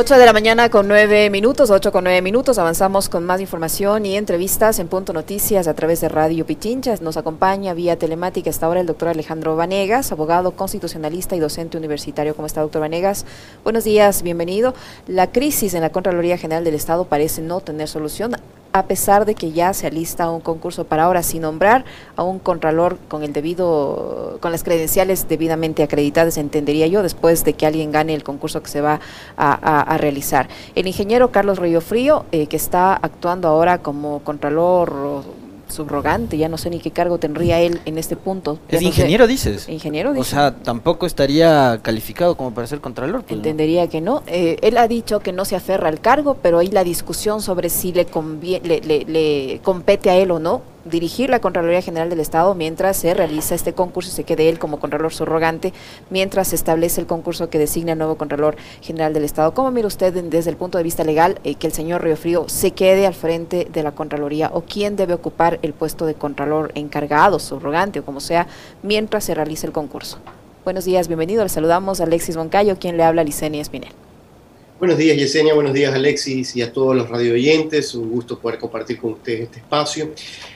8 de la mañana con 9 minutos, 8 con 9 minutos. Avanzamos con más información y entrevistas en Punto Noticias a través de Radio Pichincha. Nos acompaña vía telemática hasta ahora el doctor Alejandro Vanegas, abogado constitucionalista y docente universitario. ¿Cómo está, doctor Vanegas? Buenos días, bienvenido. La crisis en la Contraloría General del Estado parece no tener solución a pesar de que ya se alista un concurso para ahora sin nombrar a un contralor con el debido, con las credenciales debidamente acreditadas, entendería yo, después de que alguien gane el concurso que se va a, realizar. El ingeniero Carlos Río Frío, eh, que está actuando ahora como contralor subrogante, ya no sé ni qué cargo tendría él en este punto. ¿Es ingeniero, dices? Ingeniero, dice. O sea, tampoco estaría calificado como para ser contralor. Pues, Entendería que no. Eh, él ha dicho que no se aferra al cargo, pero hay la discusión sobre si le, le, le, le compete a él o no dirigir la Contraloría General del Estado mientras se realiza este concurso se quede él como Contralor subrogante, mientras se establece el concurso que designa el nuevo Contralor General del Estado. ¿Cómo mira usted desde el punto de vista legal eh, que el señor Río Frío se quede al frente de la Contraloría o quién debe ocupar el puesto de Contralor encargado, subrogante o como sea, mientras se realice el concurso? Buenos días, bienvenido. Le saludamos a Alexis Moncayo, quien le habla a Licenia Espinel. Buenos días, Yesenia. Buenos días, Alexis, y a todos los radio oyentes. Un gusto poder compartir con ustedes este espacio.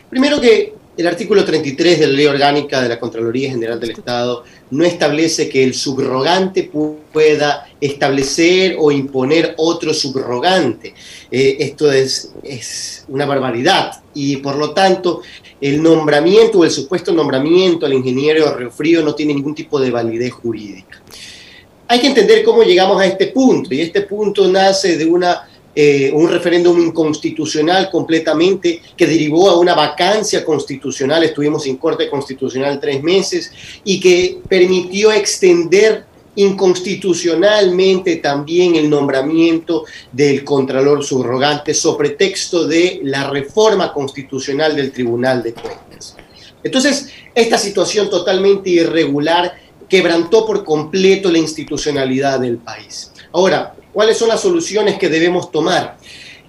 Primero que el artículo 33 de la Ley Orgánica de la Contraloría General del Estado no establece que el subrogante pueda establecer o imponer otro subrogante. Eh, esto es, una barbaridad y por lo tanto el nombramiento o el supuesto nombramiento al ingeniero Riofrío no tiene ningún tipo de validez jurídica hay que entender cómo llegamos a este punto, y este punto nace de una, eh, un referéndum inconstitucional completamente que derivó a una vacancia constitucional, estuvimos en Corte Constitucional tres meses, y que permitió extender inconstitucionalmente también el nombramiento del Contralor Subrogante sobre texto de la reforma constitucional del Tribunal de Cuentas. Entonces, esta situación totalmente irregular quebrantó por completo la institucionalidad del país. Ahora, ¿cuáles son las soluciones que debemos tomar?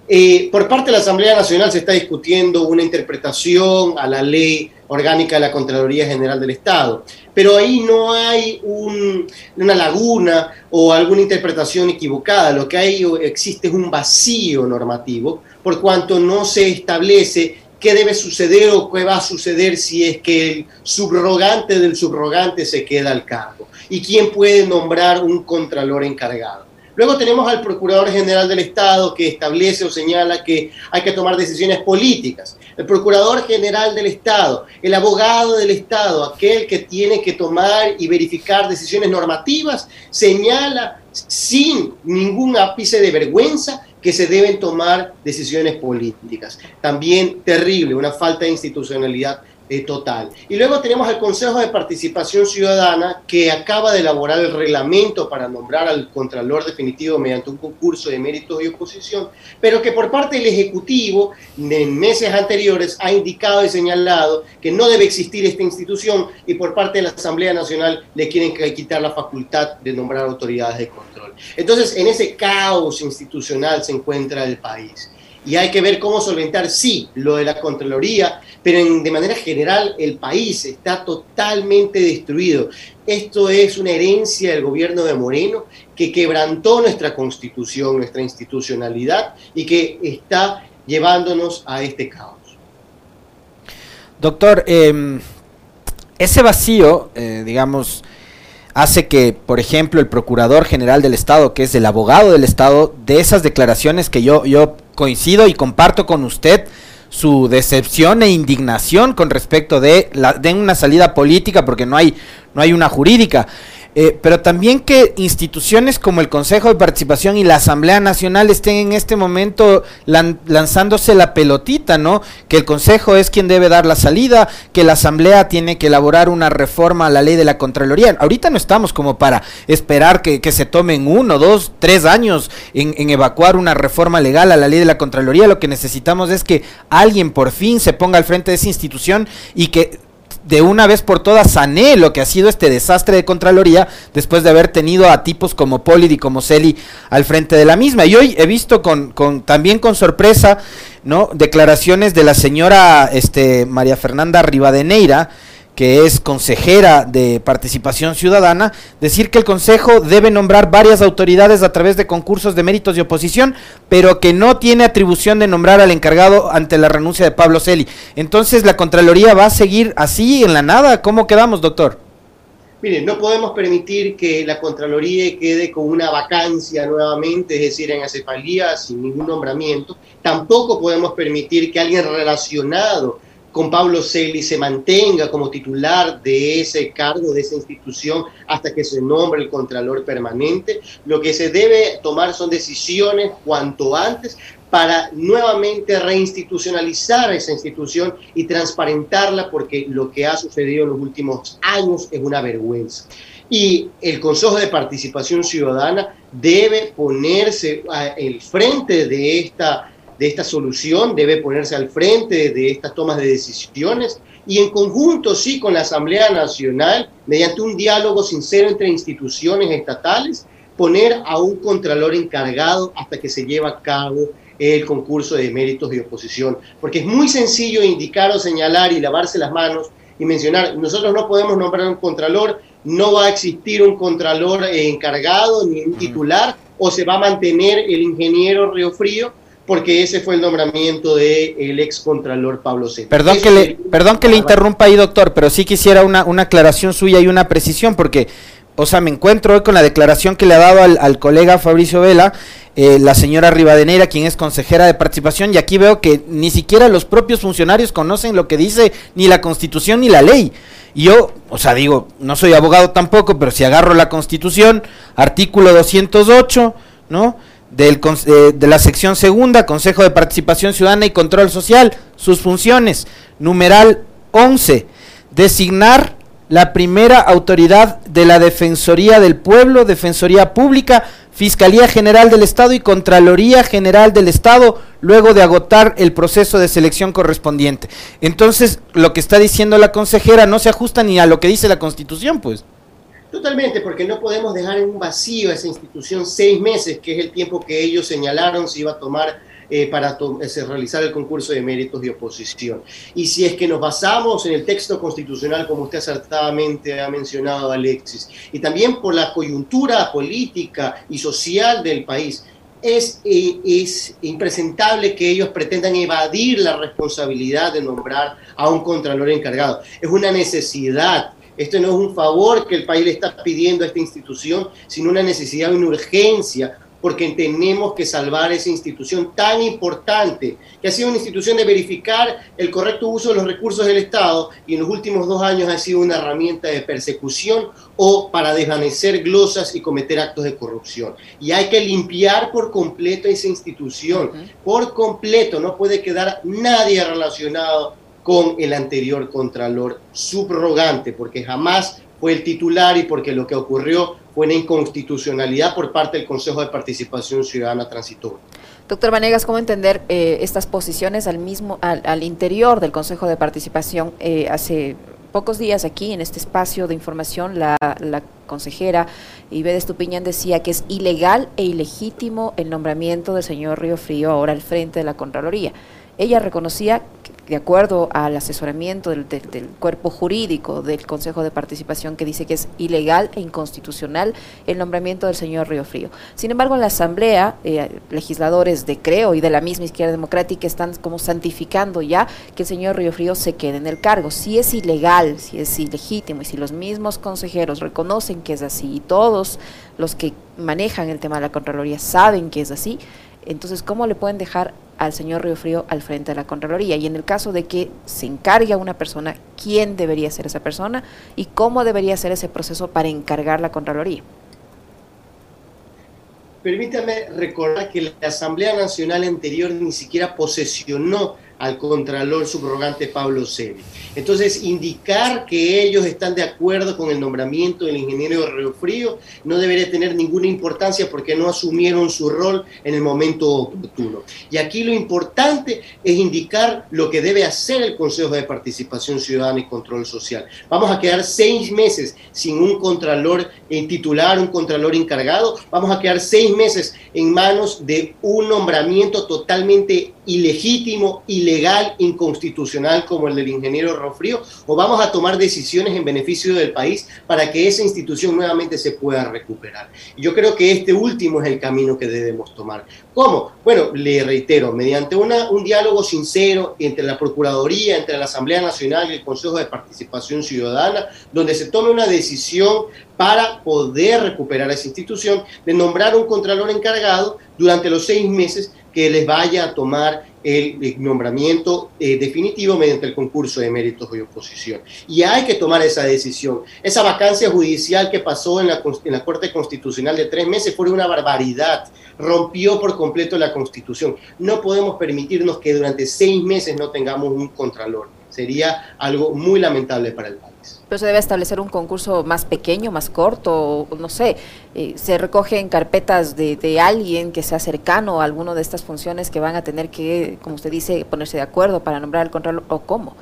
Eh, por parte de la Asamblea Nacional se está discutiendo una interpretación a la ley orgánica de la Contraloría General del Estado, pero ahí no hay una laguna o alguna interpretación equivocada, lo que hay existe es un vacío normativo, por cuanto no se establece qué debe suceder o qué va a suceder si es que el subrogante del subrogante se queda al cargo y quién puede nombrar un contralor encargado. Luego tenemos al Procurador General del Estado que establece o señala que hay que tomar decisiones políticas. El Procurador General del Estado, el abogado del Estado, aquel que tiene que tomar y verificar decisiones normativas, señala sin ningún ápice de vergüenza que se deben tomar decisiones políticas. También terrible, una falta de institucionalidad eh, total. Y luego tenemos el Consejo de Participación Ciudadana que acaba de elaborar el reglamento para nombrar al Contralor definitivo mediante un concurso de méritos y oposición, pero que por parte del Ejecutivo en meses anteriores ha indicado y señalado que no debe existir esta institución y por parte de la Asamblea Nacional le quieren quitar la facultad de nombrar autoridades de control. Entonces, en ese caos institucional se encuentra el país y hay que ver cómo solventar, sí, lo de la Contraloría, pero de manera general el país está totalmente destruido. Esto es una herencia del gobierno de Moreno que quebrantó nuestra constitución, nuestra institucionalidad y que está llevándonos a este caos. Doctor, em, ese vacío, eh, digamos, hace que, por ejemplo, el Procurador General del Estado, que es el abogado del Estado, de esas declaraciones que yo, yo coincido y comparto con usted, su decepción e indignación con respecto de, la, de una salida política, porque no hay, no hay una jurídica. Eh, pero también que instituciones como el Consejo de Participación y la Asamblea Nacional estén en este momento lanzándose la pelotita, ¿no? Que el Consejo es quien debe dar la salida, que la Asamblea tiene que elaborar una reforma a la ley de la Contraloría. Ahorita no estamos como para esperar que, se tomen uno, dos, tres años en, en evacuar una reforma legal a la ley de la Contraloría. Lo que necesitamos es que alguien por fin se ponga al frente de esa institución y que de una vez por todas sané lo que ha sido este desastre de Contraloría después de haber tenido a tipos como Polid y como Celi al frente de la misma. Y hoy he visto con, con también con sorpresa, ¿no? Declaraciones de la señora este, María Fernanda Rivadeneira, que es consejera de participación ciudadana, decir que el Consejo debe nombrar varias autoridades a través de concursos de méritos de oposición, pero que no tiene atribución de nombrar al encargado ante la renuncia de Pablo Celi. Entonces, ¿la Contraloría va a seguir así en la nada? ¿Cómo quedamos, doctor? Miren, no podemos permitir que la Contraloría quede con una vacancia nuevamente, es decir, en acefalía, sin ningún nombramiento. Tampoco podemos permitir que alguien relacionado con Pablo Celi se mantenga como titular de ese cargo, de esa institución, hasta que se nombre el Contralor Permanente. Lo que se debe tomar son decisiones cuanto antes para nuevamente reinstitucionalizar esa institución y transparentarla, porque lo que ha sucedido en los últimos años es una vergüenza. Y el Consejo de Participación Ciudadana debe ponerse al frente de esta de esta solución, debe ponerse al frente de estas tomas de decisiones y en conjunto, sí, con la Asamblea Nacional, mediante un diálogo sincero entre instituciones estatales, poner a un contralor encargado hasta que se lleve a cabo el concurso de méritos de oposición. Porque es muy sencillo indicar o señalar y lavarse las manos y mencionar, nosotros no podemos nombrar un contralor, no va a existir un contralor encargado ni un titular, o se va a mantener el ingeniero Río Frío porque ese fue el nombramiento del el ex contralor Pablo C. Perdón que, le, perdón que le interrumpa ahí, doctor, pero sí quisiera una, una aclaración suya y una precisión, porque, o sea, me encuentro hoy con la declaración que le ha dado al, colega Fabricio Vela, eh, la señora Rivadeneira, quien es consejera de participación, y aquí veo que ni siquiera los propios funcionarios conocen lo que dice ni la constitución ni la ley. Y yo, o sea, digo, no soy abogado tampoco, pero si agarro la constitución, artículo 208, ¿no? Del, eh, de la sección segunda, Consejo de Participación Ciudadana y Control Social, sus funciones. Numeral 11, designar la primera autoridad de la Defensoría del Pueblo, Defensoría Pública, Fiscalía General del Estado y Contraloría General del Estado, luego de agotar el proceso de selección correspondiente. Entonces, lo que está diciendo la consejera no se ajusta ni a lo que dice la Constitución, pues. Totalmente, porque no podemos dejar en un vacío a esa institución seis meses, que es el tiempo que ellos señalaron se iba a tomar eh, para realizar el concurso de méritos de oposición. Y si es que nos basamos en el texto constitucional, como usted acertadamente ha mencionado, Alexis, y también por la coyuntura política y social del país, es, eh, es impresentable que ellos pretendan evadir la responsabilidad de nombrar a un contralor encargado. Es una necesidad esto no es un favor que el país le está pidiendo a esta institución, sino una necesidad, una urgencia, porque tenemos que salvar esa institución tan importante, que ha sido una institución de verificar el correcto uso de los recursos del Estado y en los últimos dos años ha sido una herramienta de persecución o para desvanecer glosas y cometer actos de corrupción. Y hay que limpiar por completo esa institución, por completo, no puede quedar nadie relacionado con el anterior contralor subrogante, porque jamás fue el titular y porque lo que ocurrió fue una inconstitucionalidad por parte del Consejo de Participación Ciudadana Transitoria. Doctor Vanegas, ¿cómo entender eh, estas posiciones al mismo, al, interior del Consejo de Participación? Eh, hace pocos días aquí en este espacio de información la, la consejera Ibe Estupiñán decía que es ilegal e ilegítimo el nombramiento del señor Río Frío ahora al frente de la Contraloría. Ella reconocía de acuerdo al asesoramiento del, cuerpo jurídico del Consejo de Participación que dice que es ilegal e inconstitucional el nombramiento del señor Río Frío. Sin embargo, en la Asamblea, eh, legisladores de Creo y de la misma izquierda democrática están como santificando ya que el señor Río Frío se quede en el cargo. Si es ilegal, si es ilegítimo y si los mismos consejeros reconocen que es así y todos los que manejan el tema de la Contraloría saben que es así, entonces, ¿cómo le pueden dejar al señor Río Frío al frente de la Contraloría? Y en el caso de que se encargue a una persona, ¿quién debería ser esa persona? ¿Y cómo debería ser ese proceso para encargar la Contraloría? Permítame recordar que la Asamblea Nacional anterior ni siquiera posesionó al Contralor subrogante Pablo Celi. Entonces, indicar que ellos están de acuerdo con el nombramiento del ingeniero Río Frío no debería tener ninguna importancia porque no asumieron su rol en el momento oportuno. Y aquí lo importante es indicar lo que debe hacer el Consejo de Participación Ciudadana y Control Social. Vamos a quedar seis meses sin un Contralor en titular, un Contralor encargado. Vamos a quedar seis meses en manos de un nombramiento totalmente ilegítimo, ilegal, inconstitucional como el del ingeniero Rofrío, o vamos a tomar decisiones en beneficio del país para que esa institución nuevamente se pueda recuperar. Yo creo que este último es el camino que debemos tomar. ¿Cómo? Bueno, le reitero, mediante un diálogo sincero entre la Procuraduría, entre la Asamblea Nacional y el Consejo de Participación Ciudadana, donde se tome una decisión para poder recuperar esa institución, de nombrar un contralor encargado durante los seis meses que les vaya a tomar el nombramiento eh, definitivo mediante el concurso de méritos y oposición. Y hay que tomar esa decisión. Esa vacancia judicial que pasó en la, en la Corte Constitucional de tres meses fue una barbaridad. Rompió por completo la Constitución. No podemos permitirnos que durante seis meses no tengamos un contralor. Sería algo muy lamentable para el país. Pero se debe establecer un concurso más pequeño, más corto, no sé, eh, se recogen carpetas de, de, alguien que sea cercano a alguna de estas funciones que van a tener que, como usted dice, ponerse de acuerdo para nombrar al contralor, o cómo.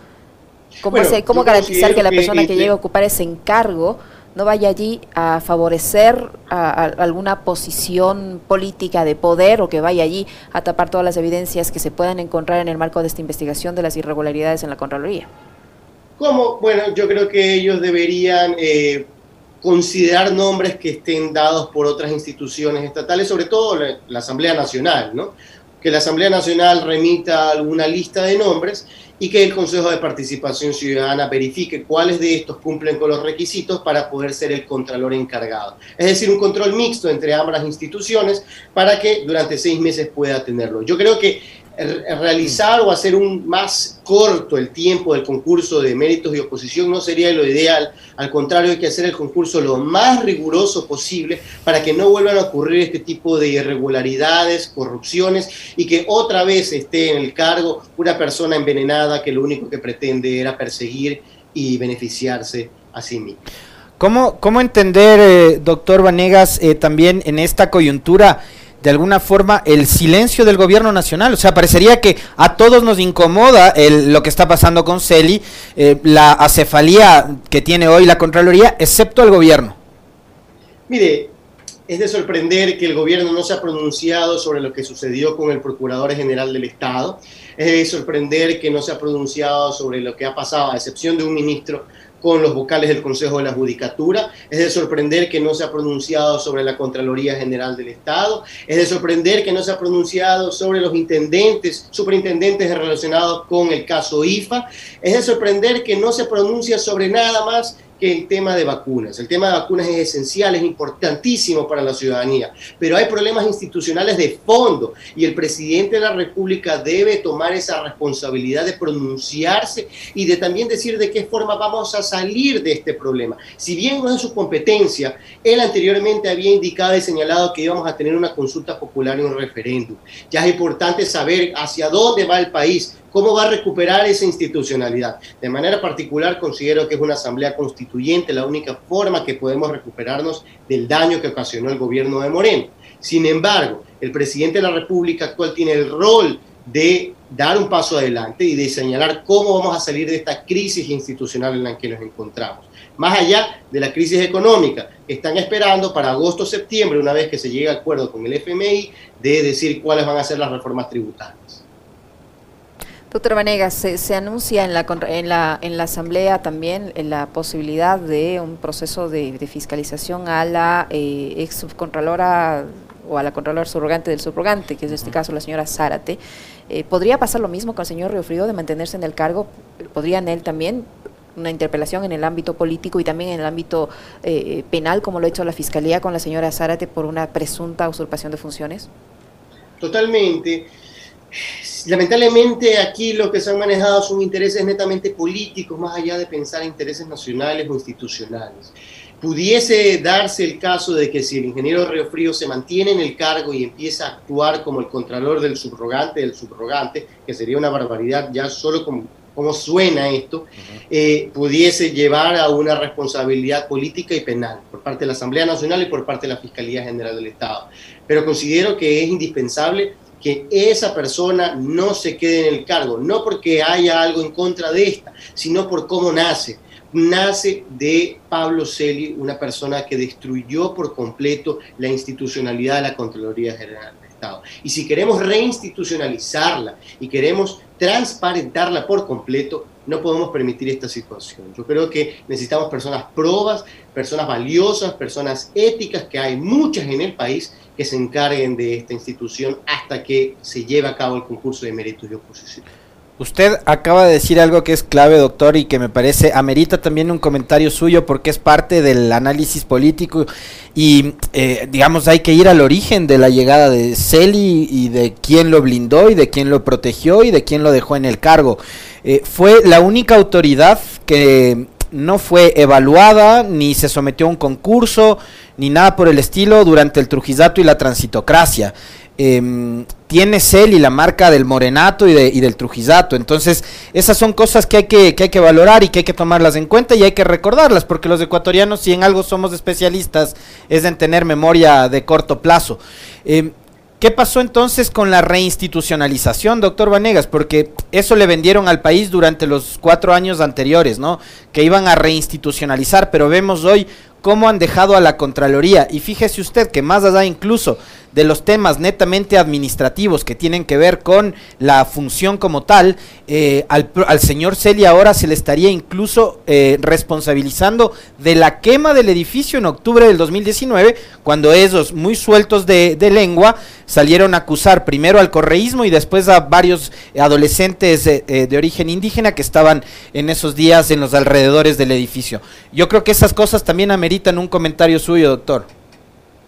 ¿Cómo, cómo garantizar que la persona que, que llegue a ocupar ese encargo no vaya allí a favorecer a, a alguna posición política de poder o que vaya allí a tapar todas las evidencias que se puedan encontrar en el marco de esta investigación de las irregularidades en la Contraloría? ¿Cómo? Bueno, yo creo que ellos deberían eh, considerar nombres que estén dados por otras instituciones estatales, sobre todo la, la, Asamblea Nacional, ¿no? Que la Asamblea Nacional remita alguna lista de nombres y que el Consejo de Participación Ciudadana verifique cuáles de estos cumplen con los requisitos para poder ser el contralor encargado. Es decir, un control mixto entre ambas instituciones para que durante seis meses pueda tenerlo. Yo creo que realizar o hacer un más corto el tiempo del concurso de méritos y oposición no sería lo ideal. Al contrario, hay que hacer el concurso lo más riguroso posible para que no vuelvan a ocurrir este tipo de irregularidades, corrupciones y que otra vez esté en el cargo una persona envenenada que lo único que pretende era perseguir y beneficiarse a sí mismo. ¿Cómo, cómo entender, eh, doctor Vanegas, eh, también en esta coyuntura? De alguna forma el silencio del gobierno nacional. O sea, parecería que a todos nos incomoda el, lo que está pasando con Celi, eh, la acefalía que tiene hoy la Contraloría, excepto el gobierno. Mire, es de sorprender que el gobierno no se ha pronunciado sobre lo que sucedió con el Procurador General del Estado. Es de sorprender que no se ha pronunciado sobre lo que ha pasado, a excepción de un ministro con los vocales del Consejo de la Judicatura. Es de sorprender que no se ha pronunciado sobre la Contraloría General del Estado. Es de sorprender que no se ha pronunciado sobre los intendentes, superintendentes relacionados con el caso IFA. Es de sorprender que no se pronuncia sobre nada más el tema de vacunas. El tema de vacunas es esencial, es importantísimo para la ciudadanía, pero hay problemas institucionales de fondo y el presidente de la República debe tomar esa responsabilidad de pronunciarse y de también decir de qué forma vamos a salir de este problema. Si bien no es su competencia, él anteriormente había indicado y señalado que íbamos a tener una consulta popular y un referéndum. Ya es importante saber hacia dónde va el país, cómo va a recuperar esa institucionalidad. De manera particular, considero que es una asamblea constituyente la única forma que podemos recuperarnos del daño que ocasionó el gobierno de Moreno. Sin embargo, el presidente de la República actual tiene el rol de dar un paso adelante y de señalar cómo vamos a salir de esta crisis institucional en la que nos encontramos. Más allá de la crisis económica, están esperando para agosto-septiembre, una vez que se llegue a acuerdo con el FMI, de decir cuáles van a ser las reformas tributarias. Doctor Vanegas, se, se, anuncia en la, en, la, en la Asamblea también la posibilidad de un proceso de, de fiscalización a la eh, ex subcontralora o a la Contralora subrogante del subrogante, que es en este caso la señora Zárate. Eh, ¿Podría pasar lo mismo con el señor Riofrío de mantenerse en el cargo? ¿Podría en él también una interpelación en el ámbito político y también en el ámbito eh, penal, como lo ha hecho la Fiscalía con la señora Zárate por una presunta usurpación de funciones? Totalmente. Lamentablemente aquí lo que se han manejado son intereses netamente políticos, más allá de pensar intereses nacionales o institucionales. Pudiese darse el caso de que si el ingeniero Río Frío se mantiene en el cargo y empieza a actuar como el contralor del subrogante del subrogante, que sería una barbaridad ya solo como, como suena esto, uh -huh. eh, pudiese llevar a una responsabilidad política y penal por parte de la Asamblea Nacional y por parte de la Fiscalía General del Estado. Pero considero que es indispensable que esa persona no se quede en el cargo, no porque haya algo en contra de esta, sino por cómo nace. Nace de Pablo Celi, una persona que destruyó por completo la institucionalidad de la Contraloría General del Estado. Y si queremos reinstitucionalizarla y queremos transparentarla por completo, no podemos permitir esta situación. Yo creo que necesitamos personas probas, personas valiosas, personas éticas, que hay muchas en el país que se encarguen de esta institución hasta que se lleve a cabo el concurso de méritos de oposición. Usted acaba de decir algo que es clave, doctor, y que me parece amerita también un comentario suyo porque es parte del análisis político y, eh, digamos, hay que ir al origen de la llegada de Celi y de quién lo blindó y de quién lo protegió y de quién lo dejó en el cargo. Eh, fue la única autoridad que no fue evaluada ni se sometió a un concurso ni nada por el estilo durante el Trujillato y la transitocracia. Em, tiene Cel y la marca del morenato y, de, y del trujillato. Entonces, esas son cosas que hay que, que hay que valorar y que hay que tomarlas en cuenta y hay que recordarlas, porque los ecuatorianos, si en algo somos especialistas, es en tener memoria de corto plazo. Em, ¿Qué pasó entonces con la reinstitucionalización, doctor Vanegas? Porque eso le vendieron al país durante los cuatro años anteriores, ¿no? Que iban a reinstitucionalizar, pero vemos hoy cómo han dejado a la Contraloría. Y fíjese usted que más allá incluso de los temas netamente administrativos que tienen que ver con la función como tal, eh, al, señor Celia ahora se le estaría incluso eh, responsabilizando de la quema del edificio en octubre del 2019, cuando esos muy sueltos de, lengua salieron a acusar primero al correísmo y después a varios adolescentes eh, de origen indígena que estaban en esos días en los alrededores del edificio. Yo creo que esas cosas también ameritan un comentario suyo, doctor.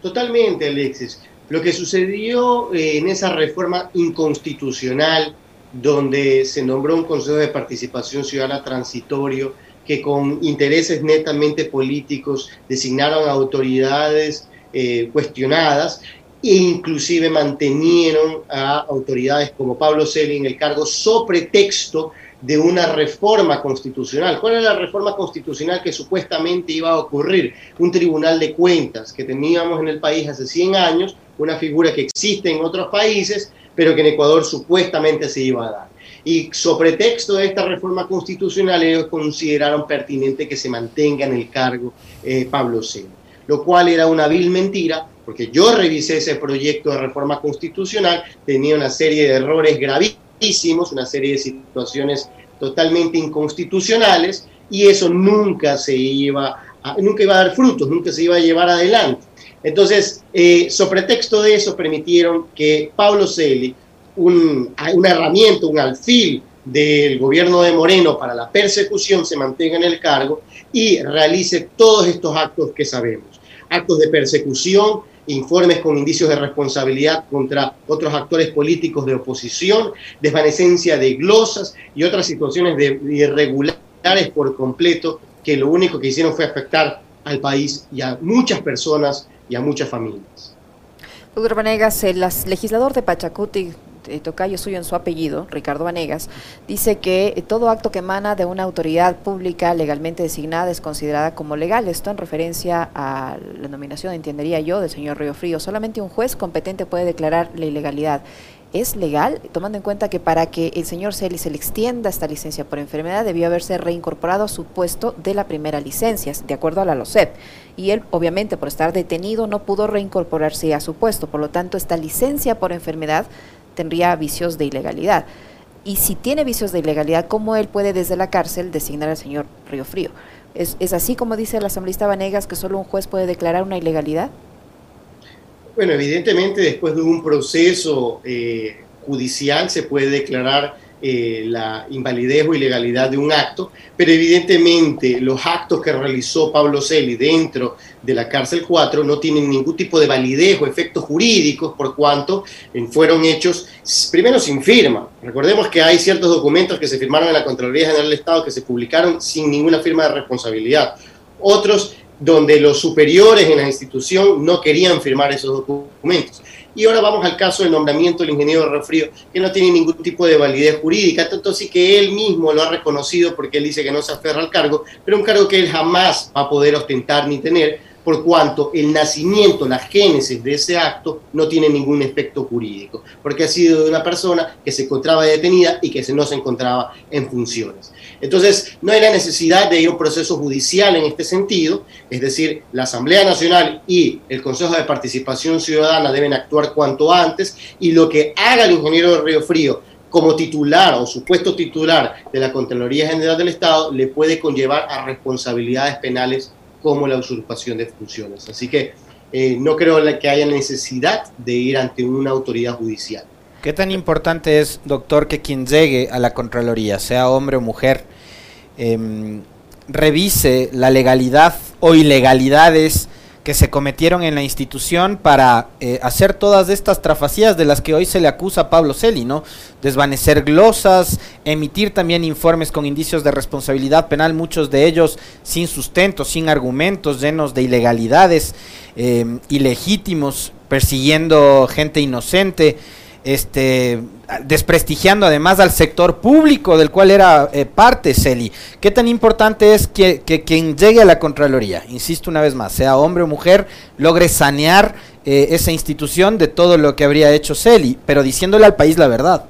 Totalmente, Alexis. Lo que sucedió eh, en esa reforma inconstitucional, donde se nombró un Consejo de Participación Ciudadana transitorio, que con intereses netamente políticos designaron autoridades eh, cuestionadas e inclusive mantenieron a autoridades como Pablo Celi en el cargo sobre texto de una reforma constitucional. ¿Cuál era la reforma constitucional que supuestamente iba a ocurrir? Un tribunal de cuentas que teníamos en el país hace 100 años, una figura que existe en otros países, pero que en Ecuador supuestamente se iba a dar. Y sobre texto de esta reforma constitucional, ellos consideraron pertinente que se mantenga en el cargo eh, Pablo Sena, lo cual era una vil mentira, porque yo revisé ese proyecto de reforma constitucional, tenía una serie de errores gravísimos, una serie de situaciones totalmente inconstitucionales, y eso nunca se iba a, nunca iba a dar frutos, nunca se iba a llevar adelante. Entonces, eh, sobre texto de eso, permitieron que Pablo Celi, un, una herramienta, un alfil del gobierno de Moreno para la persecución, se mantenga en el cargo y realice todos estos actos que sabemos. Actos de persecución, informes con indicios de responsabilidad contra otros actores políticos de oposición, desvanecencia de glosas y otras situaciones de irregulares por completo que lo único que hicieron fue afectar al país y a muchas personas y a muchas familias. Doctor Vanegas, el legislador de Pachacuti, tocayo suyo en su apellido, Ricardo Vanegas, dice que eh, todo acto que emana de una autoridad pública legalmente designada es considerada como legal. Esto en referencia a la nominación, entendería yo, del señor Río Frío. Solamente un juez competente puede declarar la ilegalidad es legal, tomando en cuenta que para que el señor Celi se le extienda esta licencia por enfermedad debió haberse reincorporado a su puesto de la primera licencia, de acuerdo a la LOCEP. Y él, obviamente, por estar detenido, no pudo reincorporarse a su puesto. Por lo tanto, esta licencia por enfermedad tendría vicios de ilegalidad. Y si tiene vicios de ilegalidad, ¿cómo él puede desde la cárcel designar al señor Río Frío? ¿Es, es así como dice el asambleísta Vanegas que solo un juez puede declarar una ilegalidad? Bueno, evidentemente después de un proceso eh, judicial se puede declarar eh, la invalidez o ilegalidad de un acto, pero evidentemente los actos que realizó Pablo Celi dentro de la cárcel 4 no tienen ningún tipo de validez o efectos jurídicos por cuanto eh, fueron hechos primero sin firma. Recordemos que hay ciertos documentos que se firmaron en la Contraloría General del Estado que se publicaron sin ninguna firma de responsabilidad. Otros donde los superiores en la institución no querían firmar esos documentos. Y ahora vamos al caso del nombramiento del ingeniero Refrío, que no tiene ningún tipo de validez jurídica, tanto así que él mismo lo ha reconocido porque él dice que no se aferra al cargo, pero un cargo que él jamás va a poder ostentar ni tener, por cuanto el nacimiento, la génesis de ese acto no tiene ningún efecto jurídico, porque ha sido de una persona que se encontraba detenida y que no se encontraba en funciones. Entonces, no hay la necesidad de ir a un proceso judicial en este sentido, es decir, la Asamblea Nacional y el Consejo de Participación Ciudadana deben actuar cuanto antes y lo que haga el ingeniero de Río Frío como titular o supuesto titular de la Contraloría General del Estado le puede conllevar a responsabilidades penales como la usurpación de funciones. Así que eh, no creo que haya necesidad de ir ante una autoridad judicial. ¿Qué tan importante es, doctor, que quien llegue a la Contraloría, sea hombre o mujer, em, revise la legalidad o ilegalidades que se cometieron en la institución para eh, hacer todas estas trafacías de las que hoy se le acusa a Pablo Celi, ¿no? Desvanecer glosas, emitir también informes con indicios de responsabilidad penal, muchos de ellos sin sustento, sin argumentos, llenos de ilegalidades, eh, ilegítimos, persiguiendo gente inocente este, desprestigiando además al sector público del cual era eh, parte Celi. ¿Qué tan importante es que, quien llegue a la Contraloría, insisto una vez más, sea hombre o mujer, logre sanear eh, esa institución de todo lo que habría hecho Celi, pero diciéndole al país la verdad?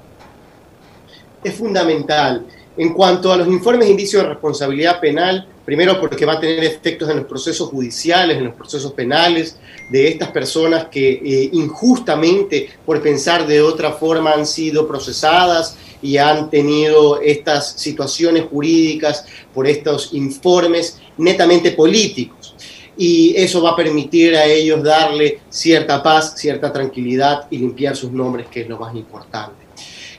Es fundamental. En cuanto a los informes de indicio de responsabilidad penal, primero porque va a tener efectos en los procesos judiciales, en los procesos penales, de estas personas que eh, injustamente, por pensar de otra forma, han sido procesadas y han tenido estas situaciones jurídicas por estos informes netamente políticos. Y eso va a permitir a ellos darle cierta paz, cierta tranquilidad y limpiar sus nombres, que es lo más importante.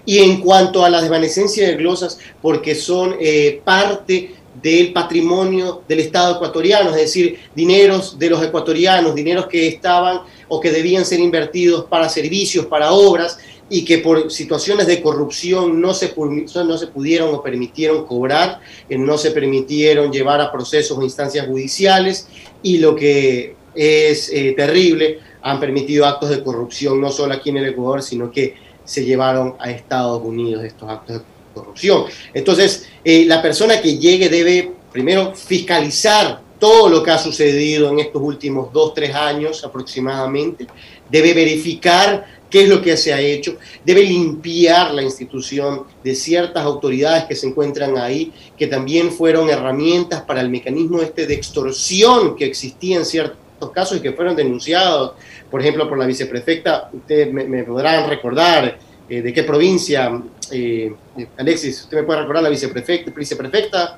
Y en cuanto a la desvanecencia de glosas, porque son eh, parte del patrimonio del Estado ecuatoriano, es decir, dineros de los ecuatorianos, dineros que estaban o que debían ser invertidos para servicios, para obras, y que por situaciones de corrupción no se, no se pudieron o permitieron cobrar, eh, no se permitieron llevar a procesos o instancias judiciales, y lo que es eh, terrible, han permitido actos de corrupción no solo aquí en el Ecuador, sino que se llevaron a Estados Unidos estos actos de corrupción corrupción. Entonces, eh, la persona que llegue debe primero fiscalizar todo lo que ha sucedido en estos últimos dos, tres años aproximadamente, debe verificar qué es lo que se ha hecho, debe limpiar la institución de ciertas autoridades que se encuentran ahí, que también fueron herramientas para el mecanismo este de extorsión que existía en ciertos casos y que fueron denunciados, por ejemplo, por la viceprefecta, ustedes me podrán recordar, eh, de qué provincia, eh, Alexis, usted me puede recordar la viceprefecta, viceprefecta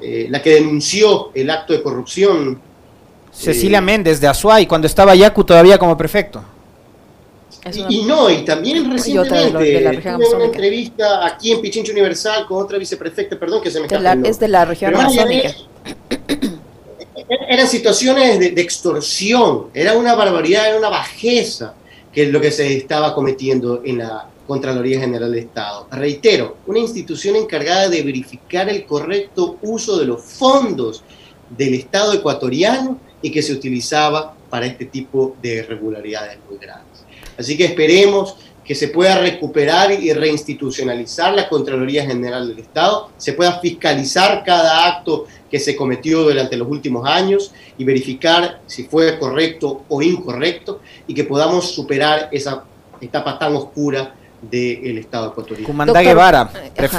eh, la que denunció el acto de corrupción. Cecilia Méndez de Azuay, cuando estaba Yacu todavía como prefecto. Y, no, y también recientemente tuve una entrevista aquí en Pichincho Universal con otra viceprefecta, perdón que se me está Es de la región amazónica. Eran situaciones de, de, extorsión, era una barbaridad, era una bajeza que es lo que se estaba cometiendo en la Contraloría General de Estado. Reitero, una institución encargada de verificar el correcto uso de los fondos del Estado ecuatoriano y que se utilizaba para este tipo de irregularidades muy graves. Así que esperemos que se pueda recuperar y reinstitucionalizar la Contraloría General del Estado, se pueda fiscalizar cada acto que se cometió durante los últimos años y verificar si fue correcto o incorrecto y que podamos superar esa etapa tan oscura del Estado ecuatoriano. Comandá Guevara,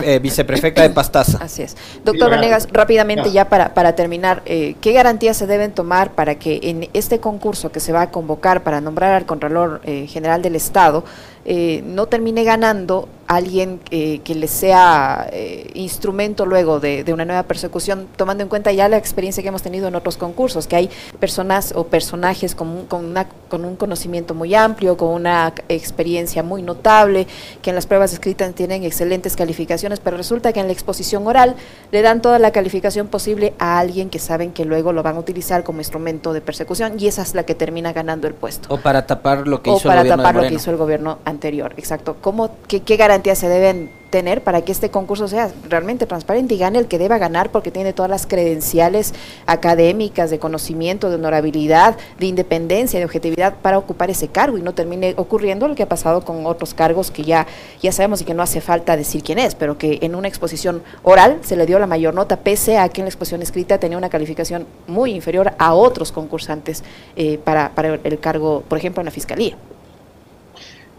eh, viceprefecta de Pastaza. Así es. Doctor Vanegas, rápidamente ya para, para terminar, eh, ¿qué garantías se deben tomar para que en este concurso que se va a convocar para nombrar al Contralor eh, General del Estado, eh, no termine ganando alguien eh, que le sea eh, instrumento luego de, una nueva persecución, tomando en cuenta ya la experiencia que hemos tenido en otros concursos, que hay personas o personajes con, con, con un conocimiento muy amplio, con una experiencia muy notable, que en las pruebas escritas tienen excelentes calificaciones, pero resulta que en la exposición oral le dan toda la calificación posible a alguien que saben que luego lo van a utilizar como instrumento de persecución y esa es la que termina ganando el puesto. O para tapar lo que hizo el lo que hizo el gobierno anterior, exacto. ¿Cómo, qué, qué garantías se deben tener para que este concurso sea realmente transparente y gane el que deba ganar porque tiene todas las credenciales académicas, de conocimiento, de honorabilidad, de independencia, de objetividad para ocupar ese cargo y no termine ocurriendo lo que ha pasado con otros cargos que ya, ya sabemos y que no hace falta decir quién es, pero que en una exposición oral se le dio la mayor nota, pese a que en la exposición escrita tenía una calificación muy inferior a otros concursantes eh, para, para el cargo, por ejemplo, en la Fiscalía.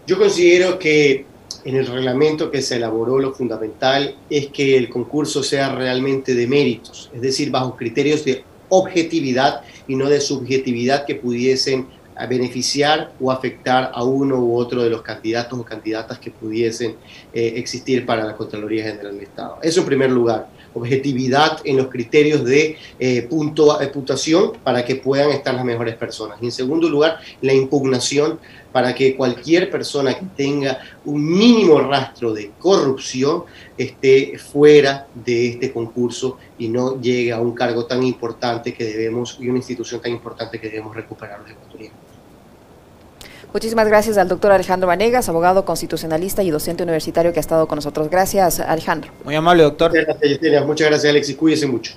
Yo considero que en el reglamento que se elaboró lo fundamental es que el concurso sea realmente de méritos, es decir, bajo criterios de objetividad y no de subjetividad que pudiesen beneficiar o afectar a uno u otro de los candidatos o candidatas que pudiesen eh, existir para la Contraloría General del Estado. Eso en primer lugar, objetividad en los criterios de eh, punto, de puntuación para que puedan estar las mejores personas. Y en segundo lugar, la impugnación para que cualquier persona que tenga un mínimo rastro de corrupción esté fuera de este concurso y no llegue a un cargo tan importante que debemos y una institución tan importante que debemos recuperar los ecuatorianos. Muchísimas gracias al doctor Alejandro Vanegas, abogado constitucionalista y docente universitario que ha estado con nosotros. Gracias, Alejandro. Muy amable, doctor. Muchas gracias, Muchas gracias, Alexis. Cuídese mucho.